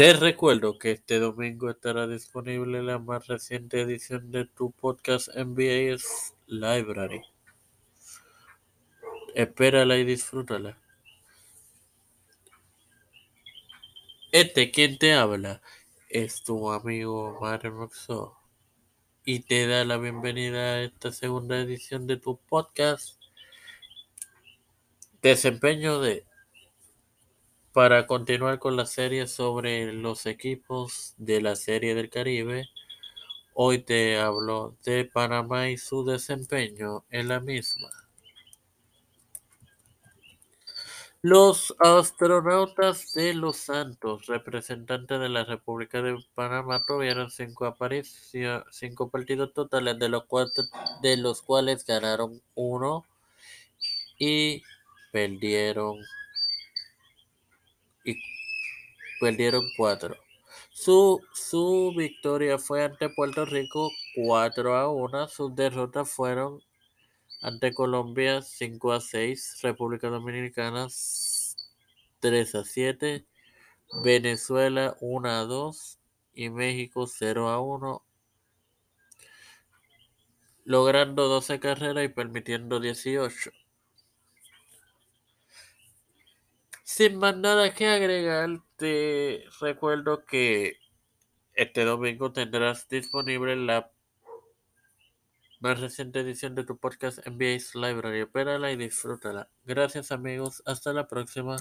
Te recuerdo que este domingo estará disponible la más reciente edición de tu podcast NBA Library. Espérala y disfrútala. Este quien te habla es tu amigo Mario Roxo y te da la bienvenida a esta segunda edición de tu podcast Desempeño de para continuar con la serie sobre los equipos de la Serie del Caribe, hoy te hablo de Panamá y su desempeño en la misma. Los astronautas de Los Santos, representantes de la República de Panamá, tuvieron cinco, cinco partidos totales, de los, cuatro, de los cuales ganaron uno y perdieron y perdieron cuatro. Su, su victoria fue ante Puerto Rico 4 a 1. Sus derrotas fueron ante Colombia 5 a 6, República Dominicana 3 a 7, Venezuela 1 a 2 y México 0 a 1, logrando 12 carreras y permitiendo 18. Sin más nada que agregar, te recuerdo que este domingo tendrás disponible la más reciente edición de tu podcast NBA Library. Espérala y disfrútala. Gracias amigos, hasta la próxima.